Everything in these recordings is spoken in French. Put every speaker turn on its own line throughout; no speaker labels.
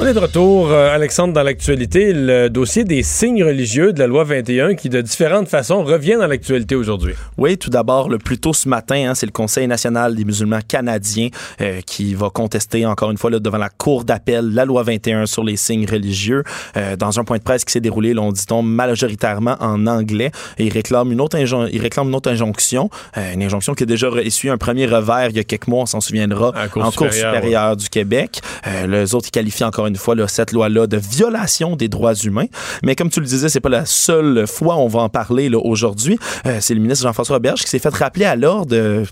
On est de retour, euh, Alexandre, dans l'actualité. Le dossier des signes religieux de la loi 21 qui, de différentes façons, revient dans l'actualité aujourd'hui.
Oui, tout d'abord, le plus tôt ce matin, hein, c'est le Conseil national des musulmans canadiens euh, qui va contester encore une fois là, devant la Cour d'appel la loi 21 sur les signes religieux. Euh, dans un point de presse qui s'est déroulé, l'on dit-on, majoritairement en anglais. Et il réclame une autre, il réclame une autre injonction, une injonction qui a déjà essuyé un premier revers il y a quelques mois, on s'en souviendra, en Cour supérieure du Québec. les autres, ils qualifient encore une fois cette loi-là de violation des droits humains. Mais comme tu le disais, c'est pas la seule fois on va en parler aujourd'hui. Euh, c'est le ministre Jean-François Roberge qui s'est fait rappeler à l'ordre, euh,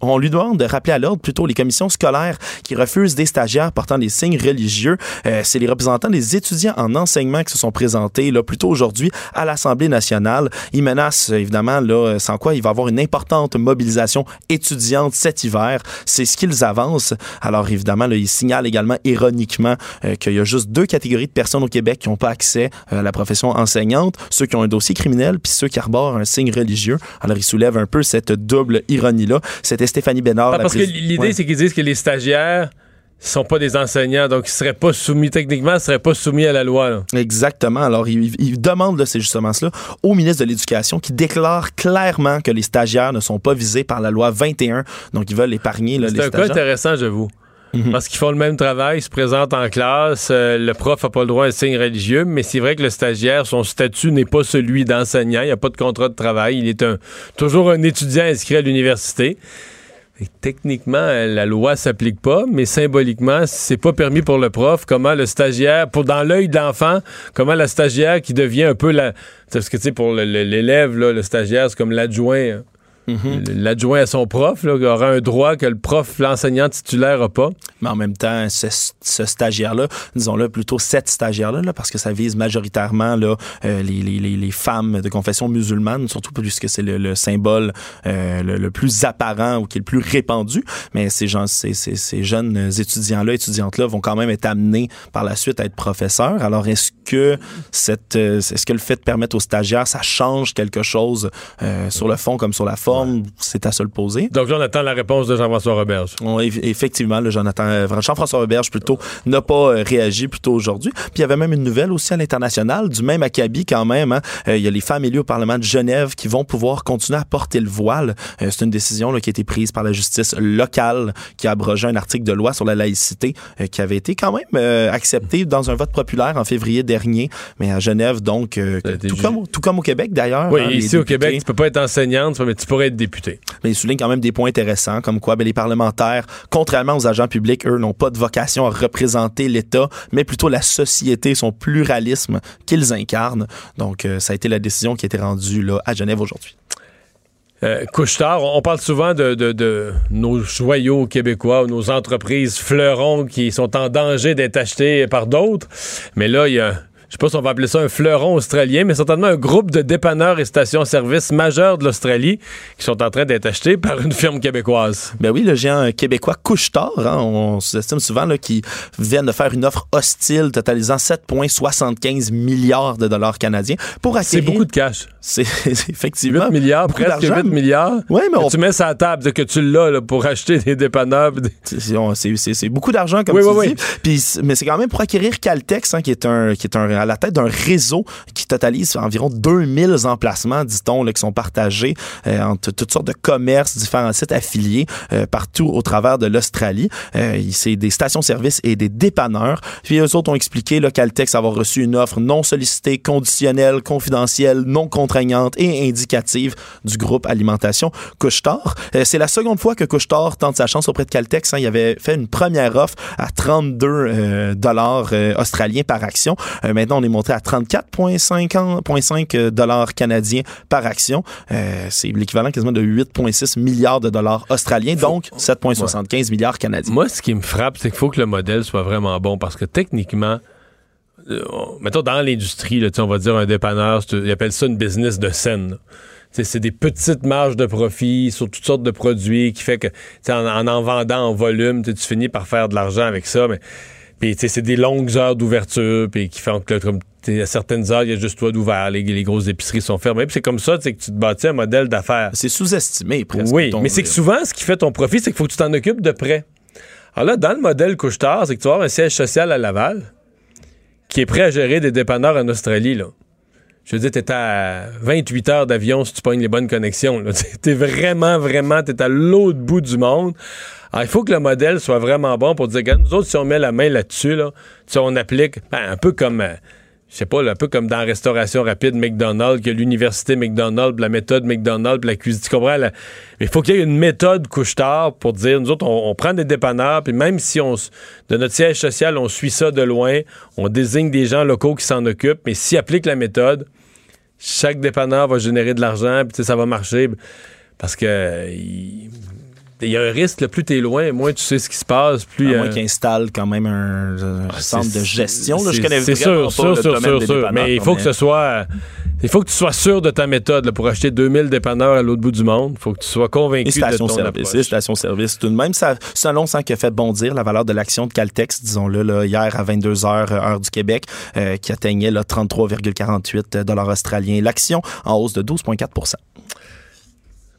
on lui demande de rappeler à l'ordre plutôt les commissions scolaires qui refusent des stagiaires portant des signes religieux. Euh, c'est les représentants des étudiants en enseignement qui se sont présentés là plutôt aujourd'hui à l'Assemblée nationale. Ils menacent évidemment là sans quoi il va y avoir une importante mobilisation étudiante cet hiver. C'est ce qu'ils avancent. Alors évidemment, là, ils signalent également ironiquement qu'il y a juste deux catégories de personnes au Québec qui n'ont pas accès euh, à la profession enseignante, ceux qui ont un dossier criminel puis ceux qui arborent un signe religieux. Alors, il soulève un peu cette double ironie-là. C'était Stéphanie Bénard.
Ah, parce que l'idée, c'est qu'ils disent que les stagiaires sont pas des enseignants, donc ils seraient pas soumis, techniquement, ils seraient pas soumis à la loi.
Exactement. Alors, ils, demandent, c'est justement cela, au ministre de l'Éducation qui déclare clairement que les stagiaires ne sont pas visés par la loi 21, donc ils veulent épargner là, les stagiaires.
C'est un cas intéressant, Mhm. Parce qu'ils font le même travail, ils se présentent en classe, euh, le prof n'a pas le droit à un signe religieux, mais c'est vrai que le stagiaire, son statut n'est pas celui d'enseignant, il n'y a pas de contrat de travail, il est toujours un étudiant inscrit à l'université. techniquement, la loi s'applique pas, mais symboliquement, c'est pas permis pour le prof. Comment le stagiaire, pour dans l'œil de l'enfant, comment la stagiaire qui devient un peu la, parce que tu sais pour l'élève le, le stagiaire, c'est comme l'adjoint. Hein. Mhm. L'adjoint à son prof là, aura un droit que le prof, l'enseignant titulaire n'a pas.
Mais en même temps, ce, stagiaire-là, disons-le plutôt cette stagiaire-là, parce que ça vise majoritairement là, euh, les, femmes de confession musulmane, surtout puisque c'est le, symbole euh, le, plus apparent ou qui est le plus répandu. Mais ces, gens, ces, jeunes étudiants-là, étudiantes-là vont quand même être amenés par la suite à être professeurs. Alors, est-ce que, euh, est-ce que le fait de permettre aux stagiaires, ça change quelque chose sur le fond comme sur la forme? C'est à se le poser.
Donc là, on attend la réponse de Jean-François Roberge.
effectivement, le Jonathan, euh, Jean-François Roberge plutôt n'a pas euh, réagi plutôt aujourd'hui. Puis il y avait même une nouvelle aussi à l'international du même acabit quand même. Hein. Euh, il y a les femmes élues au Parlement de Genève qui vont pouvoir continuer à porter le voile. c'est une décision qui a été prise par la justice locale qui a abrogé un article de loi sur la laïcité qui avait été quand même accepté dans un vote populaire en février dernier. Mais à Genève, donc, tout, comme, tout comme au Québec d'ailleurs.
Oui, hein, ici au Québec, tu peux pas être enseignante, mais tu pourrais député.
Mais il souligne quand même des points intéressants, comme quoi ben, les parlementaires, contrairement aux agents publics, eux, n'ont pas de vocation à représenter l'État, mais plutôt la société, son pluralisme qu'ils incarnent. Donc, euh, ça a été la décision qui a été rendue là, à Genève aujourd'hui.
Euh, Couchetard, on parle souvent de, de, nos joyaux québécois ou nos entreprises fleurons qui sont en danger d'être achetés par d'autres. Mais là, il y a sais pas si on va appeler ça un fleuron australien, mais certainement un groupe de dépanneurs et stations-service majeurs de l'Australie qui sont en train d'être achetés par une firme québécoise.
Ben oui, le géant québécois Couche-Tard, hein, on s'estime souvent qu'ils viennent de faire une offre hostile totalisant 7,75 milliards de dollars canadiens pour acquérir...
C'est beaucoup de cash.
C'est effectivement
8 milliards, presque 8 milliards.
Ouais, mais
Tu mets ça à table que tu l'as pour acheter des dépanneurs.
C'est beaucoup d'argent, comme tu dis. Puis, mais c'est quand même pour acquérir Caltex, hein, qui est un, qui est un la tête d'un réseau qui totalise environ 2000 emplacements, dit-on, qui sont partagés euh, entre toutes sortes de commerces, différents sites affiliés euh, partout au travers de l'Australie. Euh, c'est des stations-service et des dépanneurs. Puis eux autres ont expliqué là, qu'Altex avoir reçu une offre non sollicitée, conditionnelle, confidentielle, non contraignante et indicative du groupe Alimentation Couchetard. c'est la seconde fois que Couchetard tente sa chance auprès de Caltex. Hein. Il avait fait une première offre à 32 dollars australiens par action. Mais Maintenant, on est monté à 34,5 dollars canadiens par action. Euh, c'est l'équivalent quasiment de 8,6 milliards de dollars australiens, donc 7,75 milliards canadiens.
Moi, ce qui me frappe, c'est qu'il faut que le modèle soit vraiment bon parce que techniquement, euh, mettons dans l'industrie, on va dire un dépanneur, ils appellent ça une business de scène c'est des petites marges de profit sur toutes sortes de produits qui fait que en, en, en vendant en volume, tu finis par faire de l'argent avec ça. Mais puis c'est des longues heures d'ouverture, puis qui font que comme à certaines heures, il y a juste toi d'ouvert, les, les, grosses épiceries sont fermées. Puis c'est comme ça que tu te bâtis un modèle d'affaires.
C'est sous-estimé presque.
Oui, mais c'est que souvent, ce qui fait ton profit, c'est qu'il faut que tu t'en occupes de près. Alors là, dans le modèle couche-tard, c'est que tu vas avoir un siège social à Laval qui est prêt à gérer des dépanneurs en Australie, là. Je veux dire, t'es à 28 heures d'avion si tu pognes les bonnes connexions. T'es vraiment, vraiment, t'es à l'autre bout du monde. Alors, il faut que le modèle soit vraiment bon pour dire, regarde, nous autres, si on met la main là-dessus, là, si on applique, ben, un peu comme, euh, je sais pas, un peu comme dans la restauration rapide McDonald's, que l'université McDonald's, la méthode McDonald's, la cuisine, tu comprends? Mais il faut qu'il y ait une méthode couche-tard pour dire, nous autres, on, prend des dépanneurs, puis même si on, de notre siège social, on suit ça de loin, on désigne des gens locaux qui s'en occupent, mais s'ils appliquent la méthode, chaque dépanneur va générer de l'argent, puis ça va marcher. Parce que il, y a un risque, là, plus tu es loin, moins tu sais ce qui se passe. Plus,
à moins qu'ils installent quand même un, ah, centre de gestion. Là, je connais
C'est sûr, sûr, sûr, sûr, Mais il faut que ce soit il faut que tu sois sûr de ta méthode pour acheter 2000 dépanneurs à l'autre bout du monde. Il faut que tu sois convaincu de ton
service, approche. station-service tout de même. Ça, c'est un long sang qui a fait bondir la valeur de l'action de Caltex, disons-le, hier à 22h, heure du Québec, euh, qui atteignait 33,48 dollars australiens. L'action en hausse de 12,4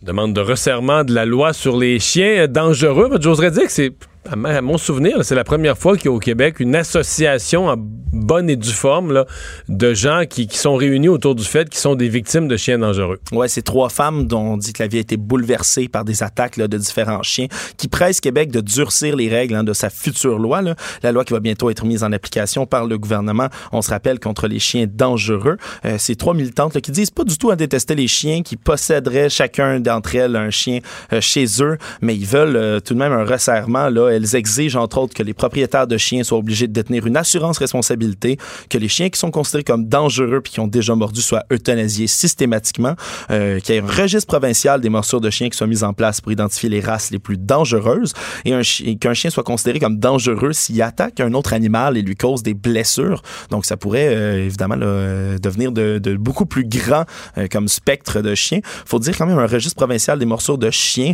Demande de resserrement de la loi sur les chiens dangereux. J'oserais dire que c'est à mon souvenir, c'est la première fois qu'il y a au Québec une association en bonne et due forme de gens qui, sont réunis autour du fait qu'ils sont des victimes de chiens dangereux.
Ouais, c'est trois femmes dont on dit que la vie a été bouleversée par des attaques de différents chiens qui pressent Québec de durcir les règles hein, de sa future loi, la loi qui va bientôt être mise en application par le gouvernement. On se rappelle contre les chiens dangereux. Euh, c'est trois militantes qui disent pas du tout à détester les chiens, qui posséderaient chacun d'entre elles un chien euh, chez eux, mais ils veulent euh, tout de même un resserrement là elles exigent, entre autres, que les propriétaires de chiens soient obligés de détenir une assurance responsabilité, que les chiens qui sont considérés comme dangereux puis qui ont déjà mordu soient euthanasiés systématiquement, euh, qu'il y ait un registre provincial des morsures de chiens qui soit mis en place pour identifier les races les plus dangereuses et qu'un chien soit considéré comme dangereux s'il attaque un autre animal et lui cause des blessures. Donc, ça pourrait euh, évidemment devenir de, beaucoup plus grand euh, comme spectre de chiens. faut dire quand même un registre provincial des morsures de chiens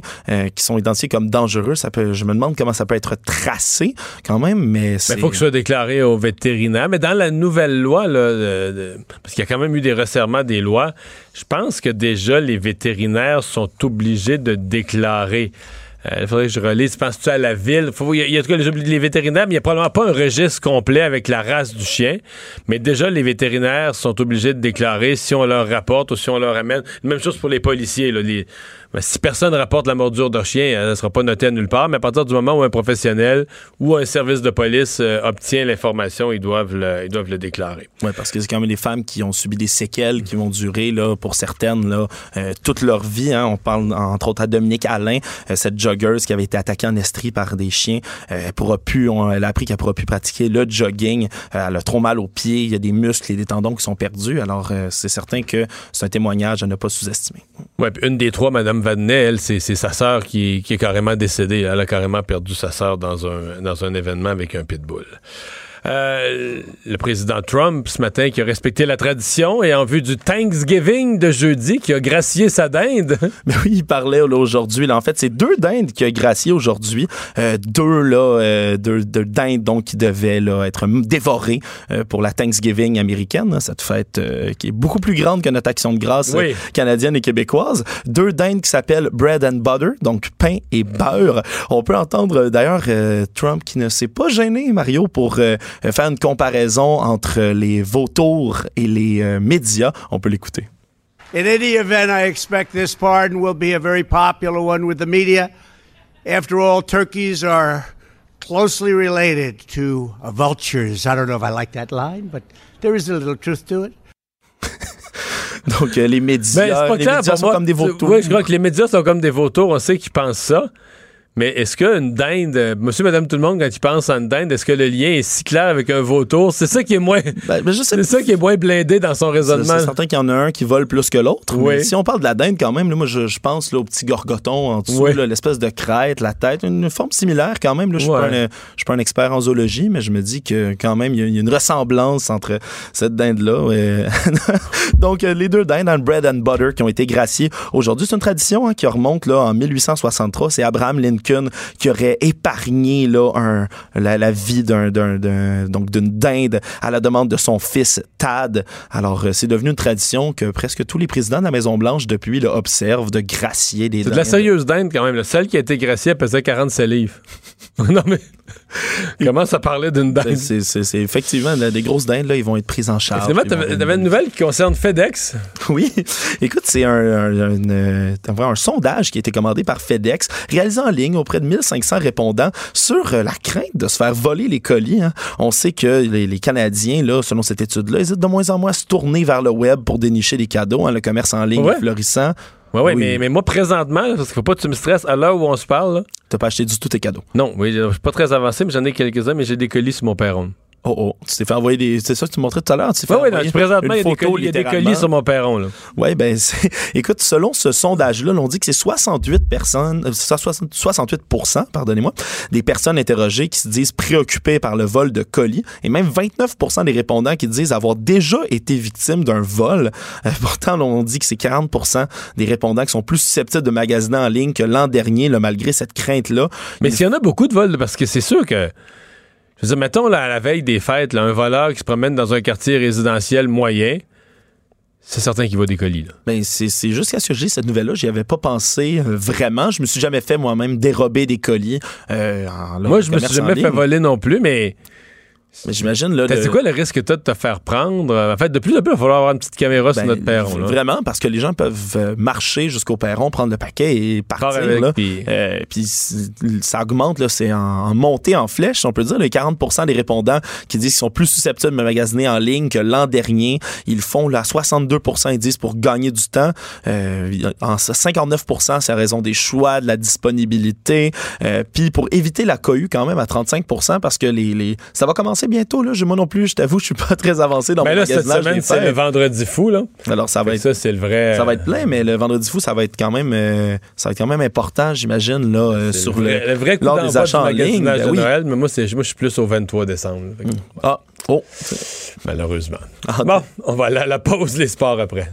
qui sont identifiés comme dangereux. Ça peut, je me demande comment ça peut être tracé quand même, mais
Il faut que ce soit déclaré au vétérinaire. Mais dans la nouvelle loi, là, parce qu'il y a quand même eu des resserrements des lois, je pense que déjà les vétérinaires sont obligés de déclarer. Euh, il faudrait que je relise. Penses-tu à la ville? Il y, a, les, les, vétérinaires, mais il n'y a probablement pas un registre complet avec la race du chien. Mais déjà, les vétérinaires sont obligés de déclarer si on leur rapporte ou si on leur amène. Même chose pour les policiers. Là, les, ben, si personne rapporte la mordure d'un chien, elle ne sera pas notée à nulle part. Mais à partir du moment où un professionnel ou un service de police euh, obtient l'information, ils doivent le, ils doivent le déclarer.
Oui, parce que c'est quand même des femmes qui ont subi des séquelles qui vont durer, là, pour certaines, là, euh, toute leur vie. Hein. On parle entre autres à Dominique Alain, euh, cette joggeuse qui avait été attaquée en Estrie par des chiens. elle, pourra plus, elle a appris qu'elle pourra plus pratiquer le jogging. elle a trop mal aux pieds. Il y a des muscles et des tendons qui sont perdus. Alors, c'est certain que c'est un témoignage à ne pas sous-estimer.
Oui, une des trois, Madame Vadnet, elle, c'est sa sœur qui, qui, est carrément décédée. Elle a carrément perdu sa sœur dans un, dans un événement avec un pitbull. Euh, le président Trump, ce matin, qui a respecté la tradition et en vue du Thanksgiving de jeudi, qui a gracié sa dinde.
Mais oui, il parlait aujourd'hui. En fait, c'est deux dindes qui a gracié aujourd'hui. Euh, deux, là, euh, deux, deux, dindes donc, qui devaient là, être dévorées pour la Thanksgiving américaine, hein, cette fête qui est beaucoup plus grande que notre action de grâce canadienne et québécoise. Deux dindes qui s'appellent bread and butter, donc pain et beurre. On peut entendre d'ailleurs Trump qui ne s'est pas gêné, Mario, pour euh, faire une comparaison entre les vautours et les euh, médias. On peut l'écouter.
In any event, I expect this pardon will be a very popular one with the media. After all, turkeys are closely related to vultures. I don't know if I like that line, but there is a little truth to it.
Donc, euh, les médias, ben, les médias sont comme des vautours.
Oui, je crois que les médias sont comme des vautours. On sait qu'ils pensent ça. Mais est-ce qu'une dinde, euh, monsieur, madame, tout le monde, quand il pense à une dinde, est-ce que le lien est si clair avec un vautour? C'est ça qui est moins.
Ben,
c'est ça qui est moins blindé dans son raisonnement.
c'est certain qu'il y en a un qui vole plus que l'autre.
Oui.
Mais si on parle de la dinde, quand même, là, moi, je, je pense là, au petit gorgoton en dessous,
Oui.
l'espèce de crête, la tête, une forme similaire quand même. là. Je suis
Ouais.
pas un- je suis pas un expert en zoologie, mais je me dis que quand même, il y a- il y, a une ressemblance entre cette dinde-là. Donc, euh, les deux dindes, and bread and butter, qui ont été graciées aujourd'hui, c'est une tradition hein, qui remonte là, en 1863. C'est Abraham Lincoln qui aurait épargné là, un, la, la vie d'un, donc d'une dinde à la demande de son fils Tad. Alors, euh, c'est devenu une tradition que presque tous les présidents de la Maison-Blanche depuis là, observent de gracier des
C'est de
dindes.
la sérieuse dinde quand même. Celle qui a été graciée, pesait 47 livres. non, mais. Comment ça parlait d'une dinde?
C'est, effectivement là, des grosses dindes, là, ils vont être prises en charge. Avoir
t'avais une nouvelle qui concerne FedEx.
Oui. Écoute, c'est un, un, un, euh, un sondage qui a été commandé par FedEx, réalisé en ligne auprès de 1500 répondants sur euh, la crainte de se faire voler les colis. hein. On sait que les, les Canadiens, là, selon cette étude-là, hésitent de moins en moins à se tourner vers le web pour dénicher des cadeaux. hein, le commerce en ligne
Ouais.
est florissant.
Oui, oui,
Oui.
mais, mais moi, présentement, parce qu'il faut pas que tu me stresses à l'heure où on se parle. là.
T'as pas acheté du tout tes cadeaux.
Non, oui, je suis pas très avancé, mais j'en ai quelques-uns, mais j'ai des colis sur mon perron.
Oh oh, tu t'es fait envoyer des. C'est ça que tu montrais tout à l'heure. Tu t'es fait
Oui, oui,
envoyer
présentement, il y
photo,
colis, il y a des colis sur mon perron. Là.
Oui, ben, c'est- écoute, selon ce sondage-là, l'on dit que c'est 68 personnes, euh, 60 68% pardonnez-moi, des personnes interrogées qui se disent préoccupées par le vol de colis et même 29% des répondants qui disent avoir déjà été victimes d'un vol. Euh, pourtant, l'on dit que c'est 40% des répondants qui sont plus susceptibles de magasiner en ligne que l'an dernier, là, malgré cette crainte-là.
Mais
Il-
s'il y en a beaucoup de vols, parce que c'est sûr que. Je veux dire, mettons, là, à la veille des fêtes, là, un voleur qui se promène dans un quartier résidentiel moyen, c'est certain qu'il va des colis. Là.
Ben, c'est jusqu'à ce que j'ai cette nouvelle-là, j'y avais pas pensé euh, vraiment. Je me suis jamais fait moi-même dérober des colis. euh, en- là,
Moi, je me suis jamais fait voler non plus, mais
Mais j'imagine là. le-
c'est quoi le risque que tu as de te faire prendre? En fait, de plus en plus, il va falloir avoir une petite caméra sur
Ben,
notre perron. Là.
Vraiment, parce que les gens peuvent euh, marcher jusqu'au perron, prendre le paquet et partir.
Part avec,
là.
puis-
Euh, puis ça augmente, là, c'est en, en montée en flèche, on peut dire. Les 40% des répondants qui disent qu'ils sont plus susceptibles de magasiner en ligne que l'an dernier. Ils font là, à 62 ils disent pour gagner du temps. Euh, en 59% c'est à raison des choix, de la disponibilité. Euh, puis pour éviter la cohue quand même à 35% parce que les, les... ça va commencer bientôt. Là. Je- Moi non plus, je t'avoue, je suis pas très avancé dans
Mais
mon
Ben là, cette semaine, c'est le vendredi fou. Là.
Alors ça va être
ça, c'est le vrai.
ça va être plein, mais le vendredi fou, ça va être quand même, euh, ça va être quand même important, j'imagine, là, euh, sur
le vrai,
le.
vrai coup
lors des achats en ligne, ben
de
oui.
Noël, mais moi, je suis plus au 23 décembre. là. Fait que,
Ah, oh.
Malheureusement.
Ah,
Bon, on va aller à la pause, les sports après.